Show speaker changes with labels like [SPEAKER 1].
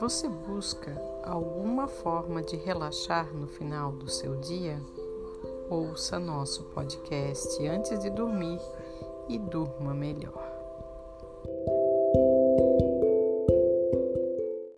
[SPEAKER 1] Você busca alguma forma de relaxar no final do seu dia? Ouça nosso podcast antes de dormir e durma melhor.